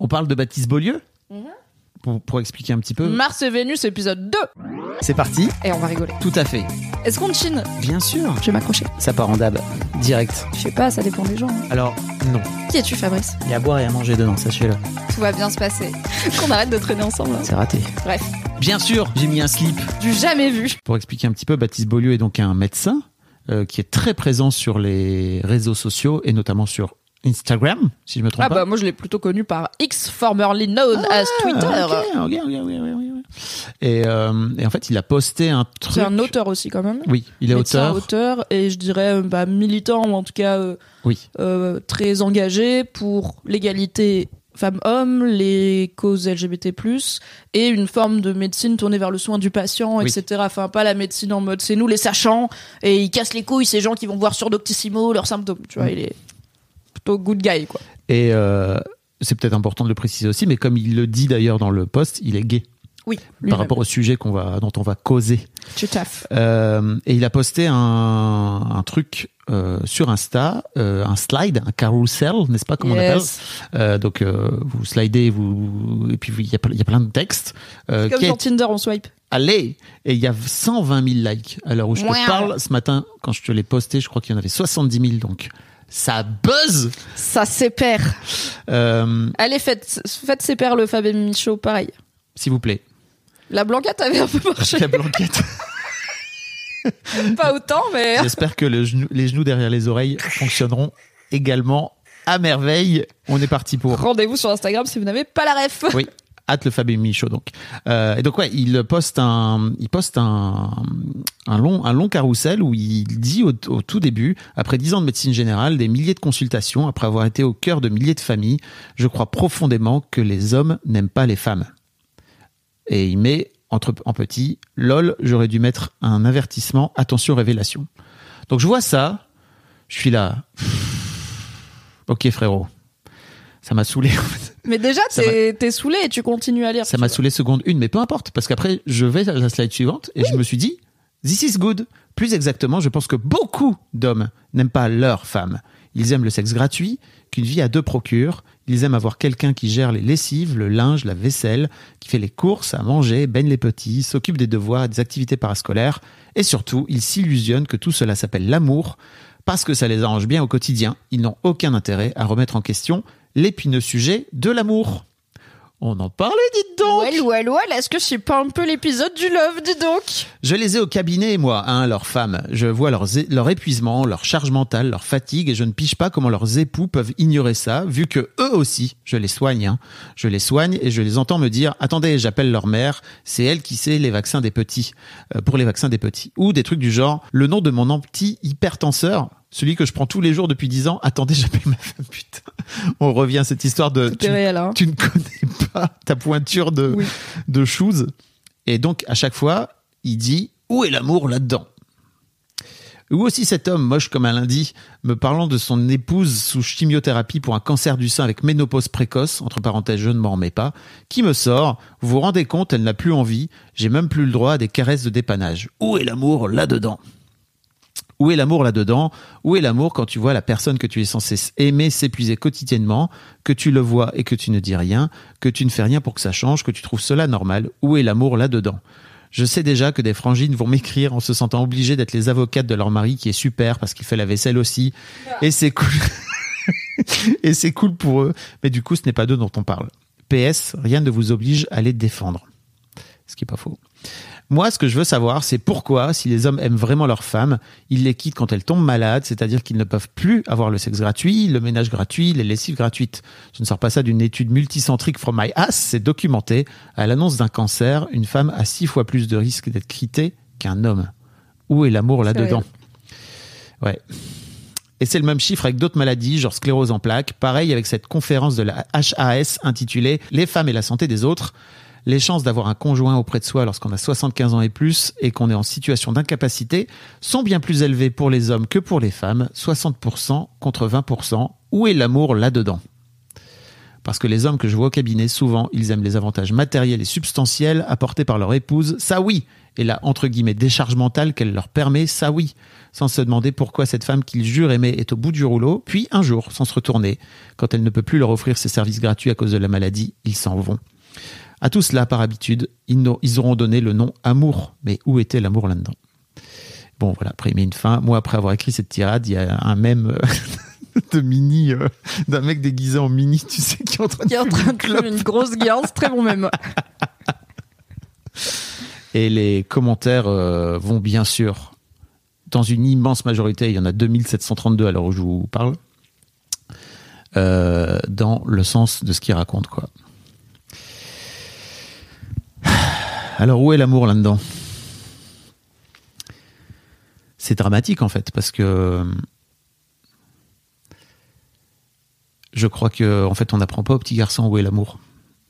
On parle de Baptiste Beaulieu pour, pour expliquer un petit peu. Mars et Vénus, épisode 2. C'est parti Et on va rigoler. Tout à fait. Est-ce qu'on chine Bien sûr. Je vais m'accrocher. Ça part en dab. Direct. Je sais pas, ça dépend des gens. hein. Alors, non. Qui es-tu, Fabrice Il y a à boire et à manger dedans, sachez-le. Tout va bien se passer. Qu'on arrête de traîner ensemble. hein. C'est raté. Bref, Bien sûr, j'ai mis un slip. du jamais vu. Pour expliquer un petit peu, Baptiste Beaulieu est donc un médecin euh, qui est très présent sur les réseaux sociaux et notamment sur Instagram, si je me trompe Ah pas. bah moi je l'ai plutôt connu par X, formerly known as Twitter. Ah, ok, ok, ok, ok, ok, ok. Et, euh, et en fait, il a posté un truc. C'est un auteur aussi quand même. Oui, il est Médecin, auteur. auteur et je dirais euh, bah, militant ou en tout cas euh, Oui. euh, très engagé pour l'égalité femmes-hommes, les causes LGBT+, et une forme de médecine tournée vers le soin du patient, Oui. etc. Enfin, pas la médecine en mode c'est nous les sachants, et ils cassent les couilles ces gens qui vont voir sur Doctissimo leurs symptômes. Tu vois, Mm. il est plutôt good guy, quoi. Et euh, c'est peut-être important de le préciser aussi, mais comme il le dit d'ailleurs dans le post, il est gay Oui, par rapport au sujet qu'on va, dont on va causer. Tu taffes. Euh, et il a posté un, un truc euh, sur Insta, euh, un slide, un carousel, n'est-ce pas comment Yes. on appelle Donc vous slidez, vous et puis il y a, plein- il y a plein de textes. Comme sur est- Tinder, on swipe. Allez Et il y a 120 000 likes à l'heure où je te parle. Ce matin, quand je te l'ai posté, je crois qu'il y en avait 70 000, donc ça buzz Ça sépare. euh, Allez, faites, faites le Fab et Michaud, pareil. S'il vous plaît. La blanquette avait un peu marché. La blanquette. pas autant, mais... J'espère que le genou- les genoux derrière les oreilles fonctionneront également à merveille. On est parti pour. Rendez-vous sur Instagram si vous n'avez pas la ref. Oui, hâte le Fab Michaud donc. Euh, et donc ouais, il poste un, il poste un, un long, un long carrousel où il dit au, au tout début, après dix ans de médecine générale, des milliers de consultations, après avoir été au cœur de milliers de familles, je crois profondément que les hommes n'aiment pas les femmes. Et il met entre en petit, lol, j'aurais dû mettre un avertissement, attention révélation. Donc je vois ça, je suis là. Ok frérot, ça m'a saoulé. Mais déjà, t'es t'es saoulé et tu continues à lire. Ça m'a saoulé seconde une, mais peu importe, parce qu'après, je vais à la slide suivante et je me suis dit, this is good. Plus exactement, je pense que beaucoup d'hommes n'aiment pas leur femme. Ils aiment le sexe gratuit, qu'une vie à deux procure. Ils aiment avoir quelqu'un qui gère les lessives, le linge, la vaisselle, qui fait les courses, à manger, baigne les petits, s'occupe des devoirs des activités parascolaires. Et surtout, ils s'illusionnent que tout cela s'appelle l'amour, parce que ça les arrange bien au quotidien. Ils n'ont aucun intérêt à remettre en question l'épineux sujet de l'amour. On en parlait, dites donc Well, well, well, est-ce que c'est pas un peu l'épisode du love, dis donc? Je les ai au cabinet, moi, hein, leurs femmes. Je vois leurs leur épuisement, leur charge mentale, leur fatigue, et je ne pige pas comment leurs époux peuvent ignorer ça, vu que eux aussi, je les soigne. Hein. Je les soigne et je les entends me dire attendez, j'appelle leur mère, c'est elle qui sait les vaccins des petits, euh, pour les vaccins des petits, ou des trucs du genre le nom de mon anti-hypertenseur. Celui que je prends tous les jours depuis 10 ans. Attendez, j'appelle ma femme, putain. On revient à cette histoire de. Réel, hein. tu ne connais pas ta pointure de, Oui. de shoes. Et donc, à chaque fois, il dit Où est l'amour là-dedans? Ou aussi cet homme moche comme un lundi, me parlant de son épouse sous chimiothérapie pour un cancer du sein avec ménopause précoce, entre parenthèses, je ne m'en remets pas, qui me sort Vous vous rendez compte, elle n'a plus envie, j'ai même plus le droit à des caresses de dépannage. Où est l'amour là-dedans? Où est l'amour là-dedans Où est l'amour quand tu vois la personne que tu es censé aimer s'épuiser quotidiennement, que tu le vois et que tu ne dis rien, que tu ne fais rien pour que ça change, que tu trouves cela normal? Où est l'amour là-dedans? Je sais déjà que des frangines vont m'écrire en se sentant obligées d'être les avocates de leur mari qui est super parce qu'il fait la vaisselle aussi. Et c'est cool. et c'est cool pour eux. Mais du coup, ce n'est pas d'eux dont on parle. PS, rien ne vous oblige à les défendre. Ce qui est pas faux. Moi, ce que je veux savoir, c'est pourquoi, si les hommes aiment vraiment leurs femmes, ils les quittent quand elles tombent malades, c'est-à-dire qu'ils ne peuvent plus avoir le sexe gratuit, le ménage gratuit, les lessives gratuites. Je ne sors pas ça d'une étude multicentrique from my ass, c'est documenté. À l'annonce d'un cancer, une femme a six fois plus de risque d'être quittée qu'un homme. Où est l'amour là-dedans Ouais. Et c'est le même chiffre avec d'autres maladies, genre sclérose en plaques. Pareil avec cette conférence de la HAS intitulée Les femmes et la santé des autres. Les chances d'avoir un conjoint auprès de soi lorsqu'on a 75 ans et plus et qu'on est en situation d'incapacité sont bien plus élevées pour les hommes que pour les femmes, 60% contre 20%. Où est l'amour là-dedans? Parce que les hommes que je vois au cabinet, souvent, ils aiment les avantages matériels et substantiels apportés par leur épouse, ça oui, et la entre guillemets décharge mentale qu'elle leur permet, ça oui, sans se demander pourquoi cette femme qu'ils jurent aimer est au bout du rouleau, puis un jour, sans se retourner, quand elle ne peut plus leur offrir ses services gratuits à cause de la maladie, ils s'en vont. À tout cela, par habitude, ils auront donné le nom amour, mais où était l'amour là-dedans? Bon, voilà, après il met une fin. Moi, après avoir écrit cette tirade, il y a un même de mini, euh, d'un mec déguisé en mini, tu sais, qui est en train de, est en train de fumer une grosse guerre, très bon même. Et les commentaires euh, vont bien sûr, dans une immense majorité, il y en a 2732 à l'heure où je vous parle, euh, dans le sens de ce qu'il raconte, quoi. Alors où est l'amour là-dedans? C'est dramatique en fait, parce que je crois que en fait on n'apprend pas aux petits garçons où est l'amour.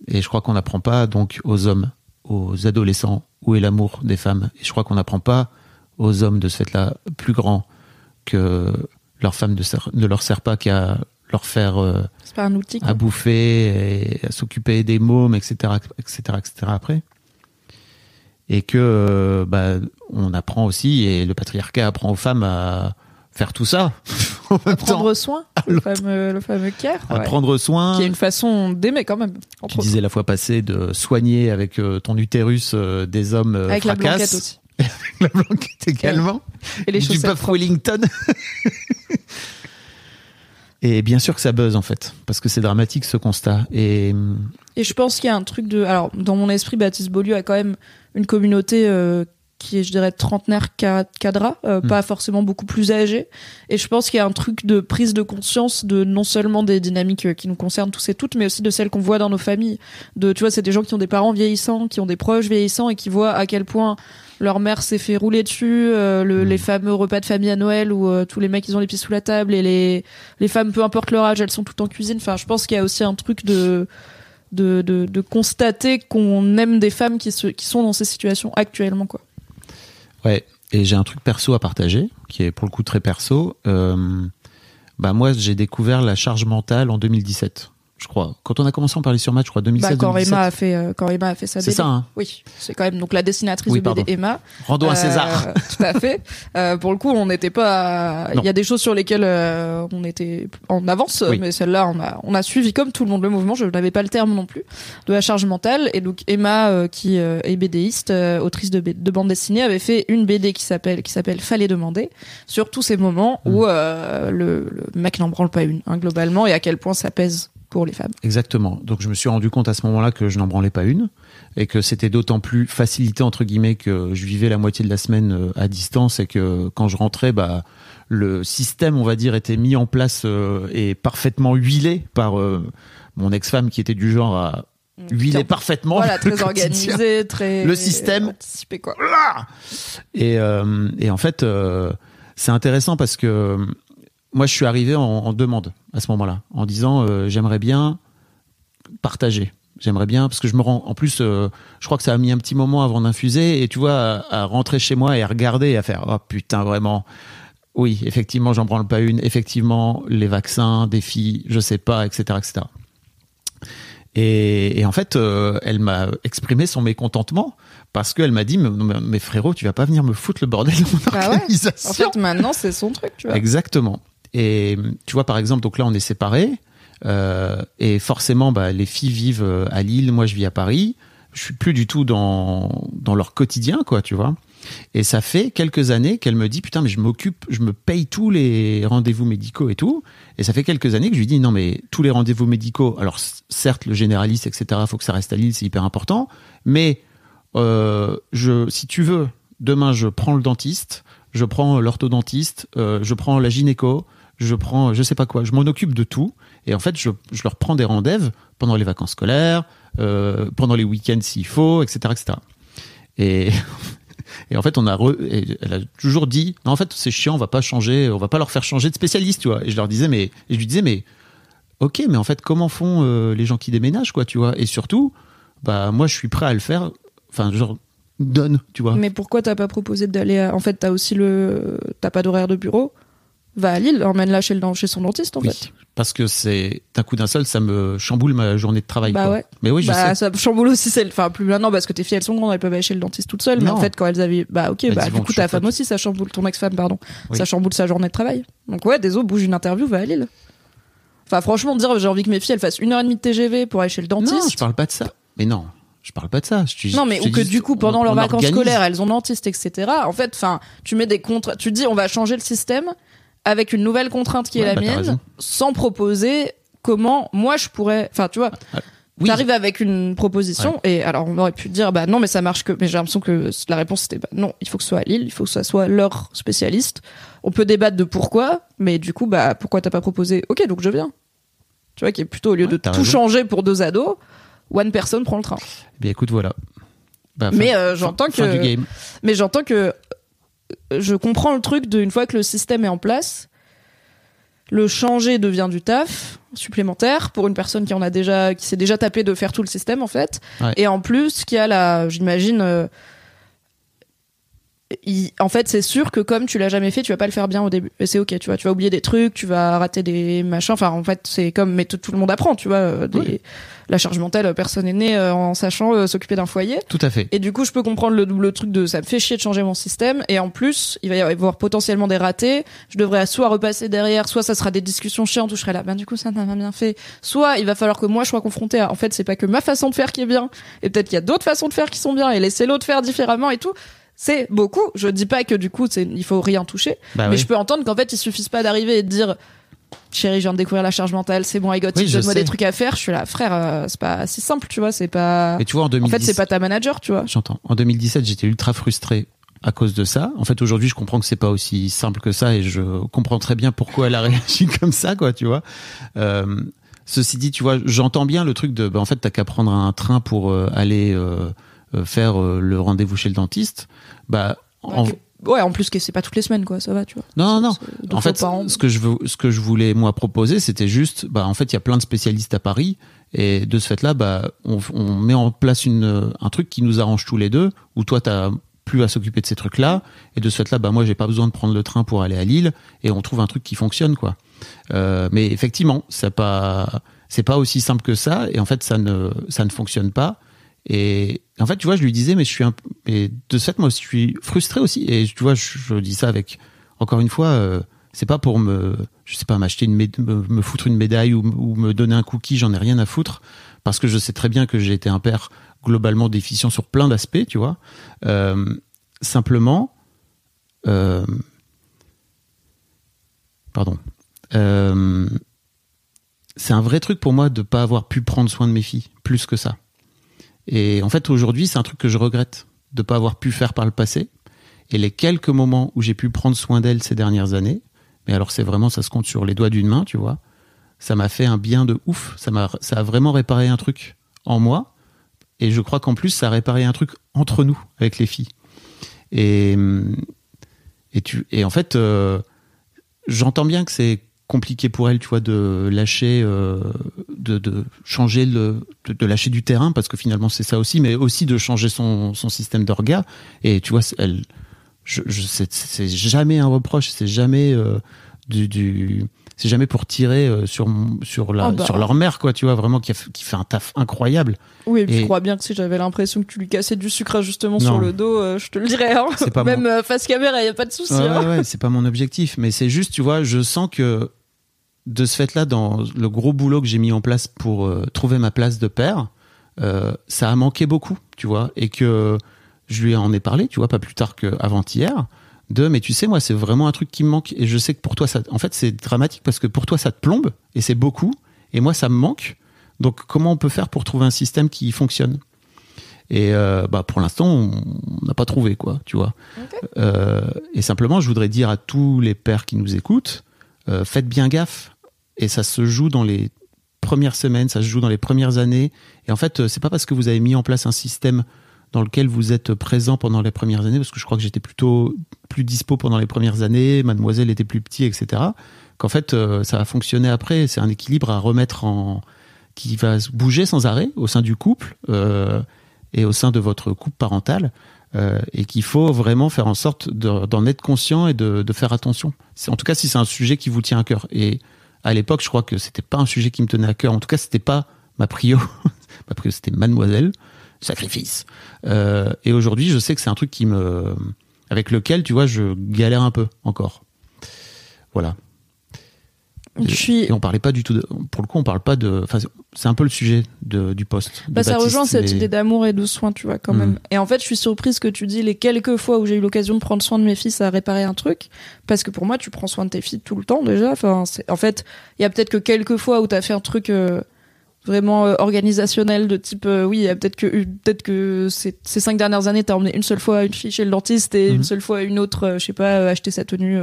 Et je crois qu'on n'apprend pas donc aux hommes, aux adolescents où est l'amour des femmes. Et je crois qu'on n'apprend pas aux hommes de ce fait-là plus grands que leur femme ne, leur sert pas qu'à leur faire euh, un outil, à bouffer et à s'occuper des mômes, etc., etc., etc. Après, et que euh, bah, on apprend aussi et le patriarcat apprend aux femmes à faire tout ça. En même prendre soin le fameux, le fameux care. À prendre soin. Qui est une façon d'aimer quand même tu disais la fois passée de soigner avec euh, ton utérus euh, des hommes euh, avec la blanquette aussi. Avec la blanquette également. Et, les du Buff Wellington. Et bien sûr que ça buzz en fait parce que c'est dramatique ce constat. Et et je pense qu'il y a un truc de alors dans mon esprit Baptiste Beaulieu a quand même une communauté qui est, je dirais, trentenaire cadra, euh, hmm. pas forcément beaucoup plus âgé. Et je pense qu'il y a un truc de prise de conscience de non seulement des dynamiques euh, qui nous concernent tous et toutes, mais aussi de celles qu'on voit dans nos familles. De, tu vois, c'est des gens qui ont des parents vieillissants, qui ont des proches vieillissants et qui voient à quel point leur mère s'est fait rouler dessus, euh, le, hmm. les fameux repas de famille à Noël où tous les mecs ils ont les pieds sous la table et les les femmes peu importe leur âge elles sont toutes en cuisine. Enfin, je pense qu'il y a aussi un truc de de, constater qu'on aime des femmes qui sont dans ces situations actuellement quoi. Ouais, et j'ai un truc perso à partager, qui est pour le coup très perso. Euh, bah moi, j'ai découvert la charge mentale en 2017 je crois. Quand on a commencé à en parler sur Match, je crois 2016 bah, quand Emma a fait euh, quand Emma a fait sa C'est ça hein Oui, c'est quand même donc la dessinatrice du BD Emma. Rendons à César. Euh, tout à fait. Euh, pour le coup, on n'était pas il y a des choses sur lesquelles euh, on était en avance mais celle-là on a on a suivi comme tout le monde le mouvement, je n'avais pas le terme non plus de la charge mentale et donc Emma qui est BDiste, autrice de, de bande dessinée avait fait une BD qui s'appelle qui s'appelle Fallait demander sur tous ces moments où mm. le, le, mec n'en branle pas une hein, globalement et à quel point ça pèse pour les femmes. Exactement. Donc je me suis rendu compte à ce moment-là que je n'en branlais pas une et que c'était d'autant plus facilité entre guillemets que je vivais la moitié de la semaine euh, à distance et que quand je rentrais, bah le système, on va dire, était mis en place euh, et parfaitement huilé par euh, mon ex-femme qui était du genre à mm. huiler parfaitement. Voilà, très organisé, très le système. Anticipé, quoi. Et, et en fait, c'est intéressant parce que moi, je suis arrivé en, demande à ce moment-là, en disant euh, j'aimerais bien partager. J'aimerais bien parce que je me rends. En plus, euh, je crois que ça a mis un petit moment avant d'infuser et tu vois à, rentrer chez moi et à regarder et à faire oh putain vraiment. Oui, effectivement, j'en branle pas une. Effectivement, les vaccins, des filles, je sais pas, etc., etc. Et, en fait, euh, elle m'a exprimé son mécontentement parce qu'elle m'a dit mais, frérot, tu vas pas venir me foutre le bordel mon bah organisation. En fait, maintenant, c'est son truc, tu vois. Exactement. Et tu vois, par exemple, donc là, on est séparés. Euh, et forcément, bah, les filles vivent euh, à Lille, moi je vis à Paris. Je suis plus du tout dans, dans leur quotidien, quoi, tu vois. Et ça fait quelques années qu'elle me dit putain mais je m'occupe, je me paye tous les rendez-vous médicaux et tout. Et ça fait quelques années que je lui dis non mais tous les rendez-vous médicaux, alors certes le généraliste etc. Faut que ça reste à Lille, c'est hyper important. Mais euh, je, si tu veux, demain je prends le dentiste, je prends l'orthodontiste, je prends la gynéco, je prends, je sais pas quoi, je m'en occupe de tout. Et en fait, je, je leur prends des rendez-vous pendant les vacances scolaires, euh, pendant les week-ends s'il faut, etc., etc. Et Et en fait, on a re- elle a toujours dit, non, en fait, c'est chiant, on va pas changer, on va pas leur faire changer de spécialiste, tu vois. Et je leur disais, mais, et je lui disais, mais, ok, mais en fait, comment font euh, les gens qui déménagent, quoi, tu vois? Et surtout, bah, moi, je suis prêt à le faire. Enfin, genre, donne, tu vois. Mais pourquoi t'as pas proposé d'aller à... En fait, t'as aussi le... T'as pas d'horaire de bureau? Va à Lille, emmène-la chez, le... chez son dentiste, en Oui, fait. parce que c'est d'un coup d'un seul, ça me chamboule ma journée de travail. Bah quoi. ouais. Mais oui, je bah, sais. ça chamboule aussi celle enfin plus maintenant parce que tes filles elles sont grandes elles peuvent aller chez le dentiste toutes seules mais Non. en fait quand elles avaient bah ok Elles bah du coup ta femme aussi ça chamboule ton ex-femme pardon Oui. ça chamboule sa journée de travail donc ouais des os bouge une interview va à Lille enfin franchement dire j'ai envie que mes filles elles fassent une heure et demie de TGV pour aller chez le Non, dentiste je parle pas de ça. Mais non, je parle pas de ça. Je non, mais je ou que dis, du coup, pendant on leurs vacances organise. scolaires, elles ont dentiste, etc. En fait, enfin, tu mets des contrats, tu dis, on va changer le système avec une nouvelle contrainte qui est Ouais, la bah, mienne, sans proposer comment moi je pourrais, enfin, tu vois, Oui. t'arrives avec une proposition et alors on aurait pu dire, bah non, mais ça marche que, mais j'ai l'impression que la réponse c'était, bah non, il faut que ce soit à Lille, il faut que ça soit leur spécialiste. On peut débattre de pourquoi, mais du coup, bah pourquoi t'as pas proposé? Ok, donc je viens. Tu vois, qui est plutôt au lieu Ouais, de tout raison. changer pour deux ados, one person prend le train. Eh Bien, écoute, voilà. Bah, Mais euh, j'entends que mais j'entends que je comprends le truc de une fois que le système est en place, le changer devient du taf supplémentaire pour une personne qui en a déjà, qui s'est déjà tapé de faire tout le système en fait. Ouais. Et en plus, qui a la, j'imagine, euh, il- en fait, c'est sûr que comme tu l'as jamais fait, tu vas pas le faire bien au début. Et c'est ok, tu vois, tu vas oublier des trucs, tu vas rater des machins. Enfin, en fait, c'est comme, mais tout, tout le monde apprend, tu vois. euh, des- Oui. La charge mentale, personne n'est né euh, en sachant euh, s'occuper d'un foyer. Tout à fait. Et du coup, je peux comprendre le double truc de ça me fait chier de changer mon système. Et en plus, il va y avoir potentiellement des ratés. Je devrais soit repasser derrière, soit ça sera des discussions chiantes où je serai là, ben du coup, ça n'a pas bien fait. Soit il va falloir que moi je sois confronté à, en fait, c'est pas que ma façon de faire qui est bien. Et peut-être qu'il y a d'autres façons de faire qui sont bien et laisser l'autre faire différemment et tout. C'est beaucoup. Je dis pas que du coup, c'est, il faut rien toucher. Bah mais oui. je peux entendre qu'en fait, il suffise pas d'arriver et de dire, chérie, je viens de découvrir la charge mentale, c'est bon, I got Oui, it, donne-moi des trucs à faire. Je suis là, frère, euh, c'est pas si simple, tu vois, c'est pas, Mais tu vois, en en 2010, fait, c'est pas ta manager, tu vois. J'entends. En 2017, j'étais ultra frustré à cause de ça. En fait, aujourd'hui, je comprends que c'est pas aussi simple que ça et je comprends très bien pourquoi elle a réagi comme ça, quoi, tu vois. Euh, ceci dit, tu vois, j'entends bien le truc de, bah, en fait, t'as qu'à prendre un train pour euh, aller faire euh, le rendez-vous chez le dentiste. Bah, en- Ouais, en plus que c'est pas toutes les semaines, quoi, ça va, tu vois. non, non, non. En fait, ce que je veux, ce que je voulais moi proposer, c'était juste, bah en fait, il y a plein de spécialistes à Paris, et de ce fait-là, bah on, on met en place une, un truc qui nous arrange tous les deux, où toi t'as plus à s'occuper de ces trucs-là, et de ce fait-là, bah moi j'ai pas besoin de prendre le train pour aller à Lille, et on trouve un truc qui fonctionne, quoi. Euh, mais effectivement, c'est pas, c'est pas aussi simple que ça, et en fait, ça ne, ça ne fonctionne pas. Et en fait, tu vois, je lui disais, mais je suis un, mais de fait, moi, je suis frustré aussi. Et tu vois, je, dis ça avec, encore une fois, euh, c'est pas pour me, je sais pas, m'acheter une, me, foutre une médaille ou, ou me donner un cookie, j'en ai rien à foutre, parce que je sais très bien que j'ai été un père globalement déficient sur plein d'aspects, tu vois. Euh, simplement, euh, pardon. Euh, c'est un vrai truc pour moi de pas avoir pu prendre soin de mes filles, plus que ça. Et en fait, aujourd'hui, c'est un truc que je regrette de pas avoir pu faire par le passé. Et les quelques moments où j'ai pu prendre soin d'elles ces dernières années, mais alors c'est vraiment, ça se compte sur les doigts d'une main, tu vois, ça m'a fait un bien de ouf. Ça m'a, ça a vraiment réparé un truc en moi. Et je crois qu'en plus, ça a réparé un truc entre nous, avec les filles. Et, et, tu, et en fait, euh, j'entends bien que c'est compliqué pour elle, tu vois, de lâcher, euh, de, de changer le, de, de lâcher du terrain, parce que finalement c'est ça aussi, mais aussi de changer son, son système d'orga. Et tu vois, c'est- elle, je, je, c'est, c'est jamais un reproche, c'est jamais euh, du, du c'est jamais pour tirer euh, sur sur la Ah bah. sur leur mère quoi tu vois vraiment qui, a qui fait un taf incroyable Oui, et puis Et- je crois bien que si j'avais l'impression que tu lui cassais du sucre justement Non. sur le dos, euh, je te le dirais. Hein. Pas Même face caméra, y a pas de souci. Ouais, hein. ouais, ouais, c'est pas mon objectif, mais c'est juste, tu vois, je sens que de ce fait-là, dans le gros boulot que j'ai mis en place pour euh, trouver ma place de père, euh, ça a manqué beaucoup, tu vois, et que je lui en ai parlé, tu vois, pas plus tard qu'avant-hier, de, mais tu sais, moi, c'est vraiment un truc qui me manque, et je sais que pour toi, ça, en fait, c'est dramatique parce que pour toi, ça te plombe, et c'est beaucoup, et moi, ça me manque. Donc, comment on peut faire pour trouver un système qui fonctionne? Et euh, bah, pour l'instant, on n'a pas trouvé, quoi, tu vois. Euh, et simplement, je voudrais dire à tous les pères qui nous écoutent, euh, faites bien gaffe. Et ça se joue dans les premières semaines, ça se joue dans les premières années. Et en fait, euh, c'est pas parce que vous avez mis en place un système dans lequel vous êtes présent pendant les premières années, parce que je crois que j'étais plutôt plus dispo pendant les premières années, mademoiselle était plus petit, etc. Qu'en fait, euh, ça a fonctionné après. C'est un équilibre à remettre en. qui va bouger sans arrêt au sein du couple euh, et au sein de votre couple parental. Et qu'il faut vraiment faire en sorte de- d'en être conscient et de, de faire attention. En tout cas, si c'est un sujet qui vous tient à cœur. Et à l'époque, je crois que c'était pas un sujet qui me tenait à cœur. En tout cas, c'était pas ma prio. ma prio, c'était mademoiselle, sacrifice. Euh, et aujourd'hui, je sais que c'est un truc qui me, avec lequel, tu vois, je galère un peu encore. Voilà. Je suis. Et on parlait pas du tout de, pour le coup, on parle pas de, enfin, c'est un peu le sujet de, du poste. Bah, ça Baptiste, rejoint cette mais- idée d'amour et de soin, tu vois, quand Mm. même. Et en fait, je suis surprise que tu dis les quelques fois où j'ai eu l'occasion de prendre soin de mes fils à réparer un truc. Parce que pour moi, tu prends soin de tes filles tout le temps, déjà. Enfin, en fait, il y a peut-être que quelques fois où t'as fait un truc euh, vraiment euh, organisationnel de type, euh, oui, il y a peut-être que, peut-être que ces, ces cinq dernières années, t'as emmené une seule fois une fille chez le dentiste et Mhm. une seule fois une autre, je sais pas, acheter sa tenue.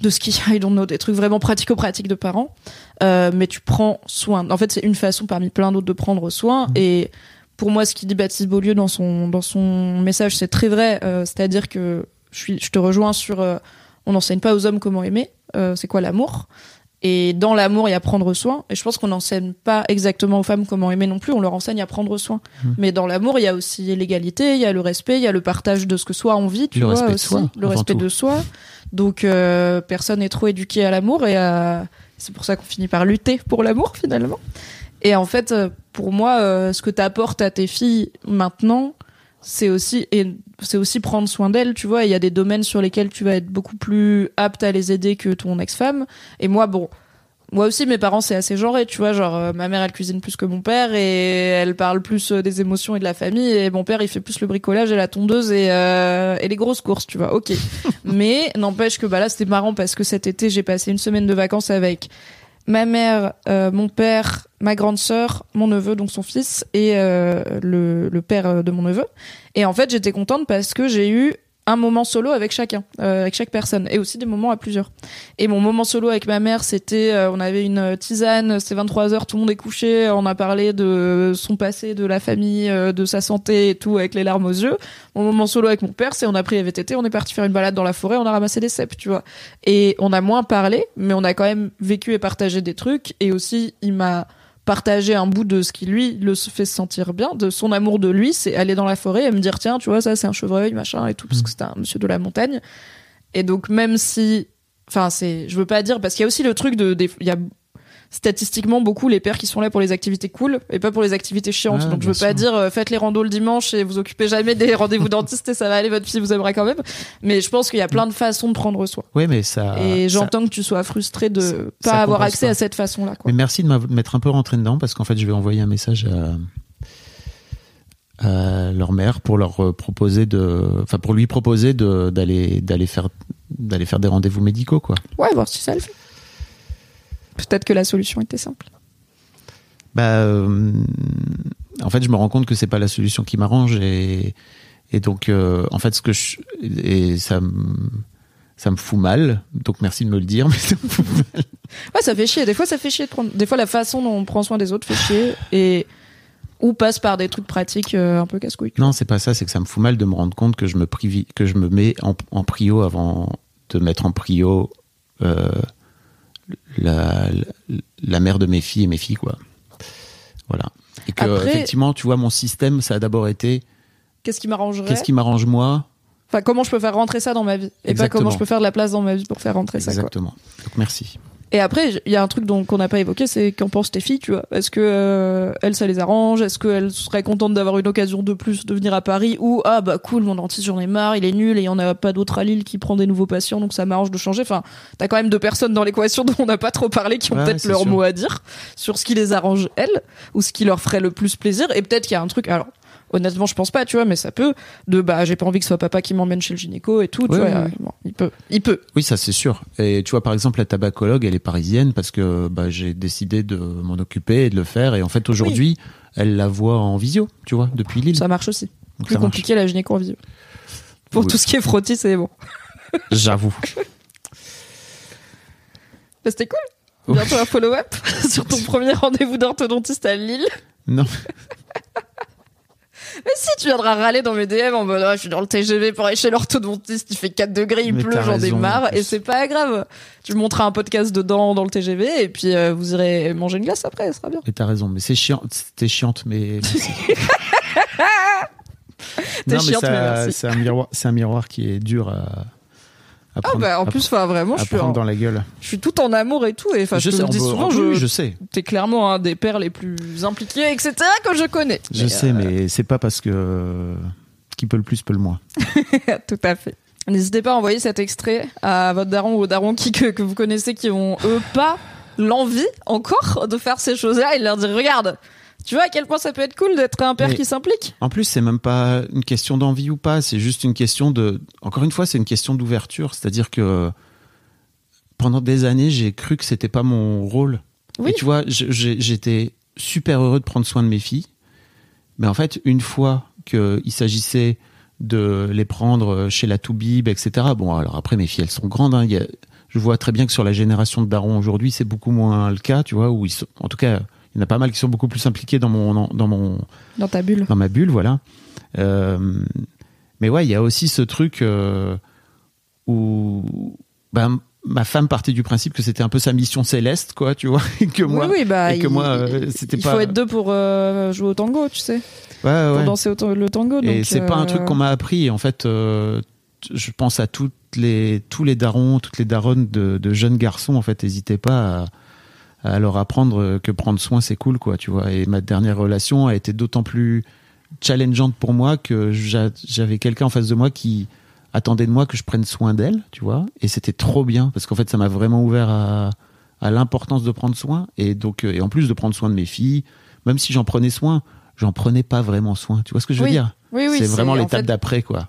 De ski, I don't know, des trucs vraiment pratico-pratiques de parents. Euh, mais tu prends soin. En fait, c'est une façon parmi plein d'autres de prendre soin. Et pour moi, ce qu'il dit Baptiste Beaulieu dans son, dans son message, c'est très vrai. Euh, C'est-à-dire que je, suis, je te rejoins sur. euh, on n'enseigne pas aux hommes comment aimer. C'est quoi l'amour? Et dans l'amour, il y a prendre soin. Et je pense qu'on n'enseigne pas exactement aux femmes comment aimer non plus. On leur enseigne à prendre soin. Mhm. Mais dans l'amour, il y a aussi l'égalité, il y a le respect, il y a le partage de ce que soi on vit. Tu Le vois, respect de aussi. soi, le respect tout. de soi. Donc, euh, personne n'est trop éduqué à l'amour et à- c'est pour ça qu'on finit par lutter pour l'amour finalement. Et en fait, euh, pour moi, euh, ce que tu apportes à tes filles maintenant, c'est aussi et c'est aussi prendre soin d'elles, tu vois. Il y a des domaines sur lesquels tu vas être beaucoup plus apte à les aider que ton ex-femme. Et moi, bon, moi aussi, mes parents, c'est assez genré, tu vois. Genre, euh, ma mère, elle cuisine plus que mon père et elle parle plus euh, des émotions et de la famille. Et mon père, il fait plus le bricolage et la tondeuse et, euh, et les grosses courses, tu vois. Ok. Mais n'empêche que bah là, c'était marrant parce que cet été, j'ai passé une semaine de vacances avec ma mère, euh, mon père, ma grande sœur, mon neveu, donc son fils, et euh, le, le père euh, de mon neveu. Et en fait, j'étais contente parce que j'ai eu un moment solo avec chacun, euh, avec chaque personne, et aussi des moments à plusieurs. Et mon moment solo avec ma mère, c'était, euh, on avait une tisane, c'était 23 heures, tout le monde est couché, on a parlé de son passé, de la famille, euh, de sa santé et tout, avec les larmes aux yeux. Mon moment solo avec mon père, c'est on a pris les VTT, on est parti faire une balade dans la forêt, on a ramassé des cèpes, tu vois. Et on a moins parlé, mais on a quand même vécu et partagé des trucs, et aussi, il m'a partagé un bout de ce qui lui le fait se sentir bien, de son amour de lui, c'est aller dans la forêt et me dire tiens, tu vois, ça c'est un chevreuil, machin et tout, parce que c'était un monsieur de la montagne. Et donc même si, enfin c'est, je veux pas dire parce qu'il y a aussi le truc de, il y a statistiquement beaucoup les pères qui sont là pour les activités cool et pas pour les activités chiantes. Ah, donc je veux pas dire euh, faites les randos le dimanche et vous occupez jamais des rendez-vous dentistes et ça va aller, votre fille vous aimera quand même. Mais je pense qu'il y a plein de façons de prendre soin. Oui, mais ça. et ça- j'entends que tu sois frustré de ça- pas ça avoir accès pas. à cette façon-là. Mais merci de m'être un peu rentré dedans parce qu'en fait, je vais envoyer un message à, à leur mère pour leur euh, proposer de, enfin pour lui proposer d'aller d'aller faire d'aller faire des rendez-vous médicaux quoi. Ouais, voir si ça le fait. Peut-être que la solution était simple. Bah, euh, en fait, je me rends compte que c'est pas la solution qui m'arrange et et donc euh, en fait ce que je et ça me ça me fout mal. Donc merci de me le dire, mais ça me fout mal. Ouais, ça fait chier. Des fois, ça fait chier de prendre. Des fois, la façon dont on prend soin des autres fait chier et ou passe par des trucs pratiques euh, un peu casse-couilles. Non, c'est pas ça, c'est que ça me fout mal de me rendre compte que je me, privi- que je me mets en, en prio avant de mettre en prio euh, la, la, mère de mes filles et mes filles, quoi. Voilà. Et que, Après- effectivement, tu vois, mon système, ça a d'abord été Qu'est-ce qui m'arrangerait qu'est-ce qui m'arrange moi Enfin, comment je peux faire rentrer ça dans ma vie et Exactement. pas comment je peux faire de la place dans ma vie pour faire rentrer ça. Quoi. Exactement. Donc merci. Et après, il y a un truc dont qu'on n'a pas évoqué, c'est qu'en pensent tes filles, tu vois Est-ce que euh, elles, ça les arrange? Est-ce qu'elles seraient contentes d'avoir une occasion de plus de venir à Paris Ou ah bah cool, mon dentiste j'en ai marre, il est nul et il y en a pas d'autre à Lille qui prend des nouveaux patients, donc ça m'arrange de changer. Enfin, t'as quand même deux personnes dans l'équation dont on n'a pas trop parlé qui ont Ouais, peut-être leur sûr. mot à dire sur ce qui les arrange elles ou ce qui leur ferait le plus plaisir. Et peut-être qu'il y a un truc. Alors honnêtement, je pense pas, tu vois, mais ça peut. De bah j'ai pas envie que ce soit papa qui m'emmène chez le gynéco et tout. tu vois, ouais, ouais. bon, il peut, il peut. Oui, ça c'est sûr. Et tu vois, par exemple, la tabacologue, elle est parisienne parce que bah, j'ai décidé de m'en occuper et de le faire. Et en fait, aujourd'hui, elle la voit en visio, tu vois, depuis Lille. Ça marche aussi. Donc, Plus marche. compliqué la gynéco en visio. Pour Oui. tout ce qui est frottis, c'est bon. J'avoue. Bah, C'était cool. Bientôt un follow-up sur ton premier rendez-vous d'orthodontiste à Lille. Non. Mais si, tu viendras râler dans mes DM en mode, Ah, je suis dans le TGV pour aller chez l'orthodontiste, il fait 4 degrés, il Mais pleut, j'en ai marre, et c'est pas grave. Tu montreras un podcast dedans, dans le TGV, et puis euh, vous irez manger une glace après, ça sera bien. Et t'as raison, mais c'est chiant, c'était chiante, mais. T'es mais chiante, ça- mais merci. c'est un miroir, c'est un miroir qui est dur à Ah prendre, bah, en plus, enfin, vraiment, je suis, en- dans la gueule. je suis tout en amour et tout, et enfin, je, te sais, dis souvent, je, je sais, t'es clairement un des pères les plus impliqués, etc., que je connais. je Mais, sais, euh, mais c'est pas parce que qui peut le plus peut le moins. Tout à fait. N'hésitez pas à envoyer cet extrait à votre daron ou aux darons qui, que, que vous connaissez qui ont, eux, pas l'envie encore de faire ces choses-là et de leur dire, regarde, tu vois à quel point ça peut être cool d'être un père Mais- qui s'implique? En plus, c'est même pas une question d'envie ou pas, c'est juste une question de. Encore une fois, c'est une question d'ouverture. C'est-à-dire que pendant des années, j'ai cru que c'était pas mon rôle. Oui. Et tu vois, j'étais super heureux de prendre soin de mes filles. Mais en fait, une fois qu'il s'agissait de les prendre chez la Toubib, etc. Bon, alors après, mes filles, elles sont grandes. hein. Il y a- je vois très bien que sur la génération de darons aujourd'hui, c'est beaucoup moins le cas, tu vois, où ils sont, en tout cas, il y en a pas mal qui sont beaucoup plus impliqués dans mon, dans mon, Dans ta bulle. dans ma bulle, voilà. Euh, mais ouais, il y a aussi ce truc euh, où ben, ma femme partait du principe que c'était un peu sa mission céleste, quoi, tu vois, et que moi, oui, oui, bah, et que il, moi, euh, c'était il pas. faut être deux pour euh, jouer au tango, tu sais, Ouais, pour ouais. danser au le tango. Et donc, c'est pas un truc qu'on m'a appris. En fait, je pense à toutes les, tous les darons, toutes les daronnes de, de jeunes garçons. En fait, n'hésitez pas à, à leur apprendre que prendre soin, c'est cool, quoi, tu vois. Et ma dernière relation a été d'autant plus challengeante pour moi que j'a- j'avais quelqu'un en face de moi qui attendait de moi que je prenne soin d'elle, tu vois. Et c'était trop bien parce qu'en fait, ça m'a vraiment ouvert à, à l'importance de prendre soin. Et donc, euh, et en plus de prendre soin de mes filles, même si j'en prenais soin, j'en prenais pas vraiment soin. Tu vois ce que je veux Oui. dire? Oui, oui, c'est vraiment en l'étape fait, d'après, quoi.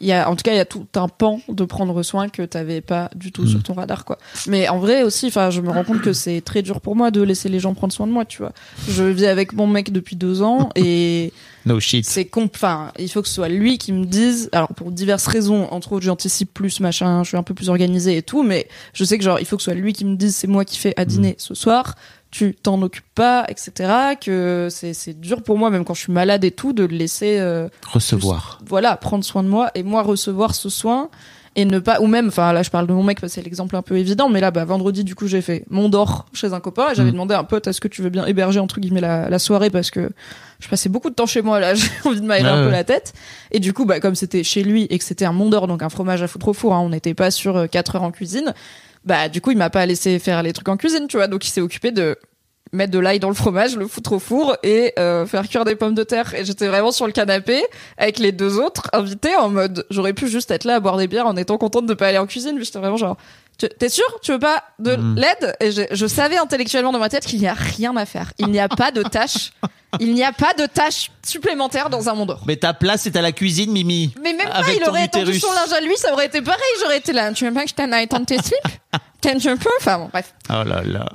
Il y a, en tout cas, il y a tout un pan de prendre soin que t'avais pas du tout sur Mm. ton radar, quoi. Mais en vrai aussi, enfin, je me rends compte que c'est très dur pour moi de laisser les gens prendre soin de moi, tu vois. Je vis avec mon mec depuis deux ans et No shit. c'est con, enfin, il faut que ce soit lui qui me dise, alors pour diverses raisons, entre autres, j'anticipe plus, machin, je suis un peu plus organisée et tout, mais je sais que genre, il faut que ce soit lui qui me dise, c'est moi qui fais à dîner ce soir, tu t'en occupes pas, etc., que c'est, c'est dur pour moi, même quand je suis malade et tout, de le laisser, euh, Recevoir. voilà, prendre soin de moi et moi recevoir ce soin et ne pas ou même enfin là je parle de mon mec parce que c'est l'exemple un peu évident mais là bah vendredi du coup j'ai fait mon d'or chez un copain et j'avais Mm. demandé à un pote est-ce que tu veux bien héberger entre guillemets la, la soirée parce que je passais beaucoup de temps chez moi là j'ai envie de m'aérer Ouais, un peu la tête et du coup bah comme c'était chez lui et que c'était un mon d'or donc un fromage à foutre au four hein, on n'était pas sur 4 heures en cuisine bah du coup il m'a pas laissé faire les trucs en cuisine tu vois donc il s'est occupé de mettre de l'ail dans le fromage, le foutre au four et euh, faire cuire des pommes de terre. Et j'étais vraiment sur le canapé avec les deux autres invités en mode j'aurais pu juste être là à boire des bières en étant contente de pas aller en cuisine. Mais j'étais vraiment genre t'es sûr? Tu veux pas de Mhm. l'aide? Et je, je savais intellectuellement dans ma tête qu'il n'y a rien à faire. Il n'y a pas de tâche. Il n'y a pas de tâche supplémentaire dans un monde d'or. Mais ta place est à la cuisine, Mimi. Mais même pas, il aurait étendu son linge à lui, ça aurait été pareil. J'aurais été là. Tu veux pas que je t'en aille tes slips T'aimes un peu? Enfin bon, bref. Oh là là.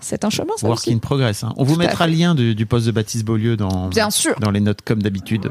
C'est un chemin, ça Work aussi. in progress. hein. On vous Tout mettra le lien du, du poste de Baptiste Beaulieu dans, Bien sûr. dans les notes comme d'habitude.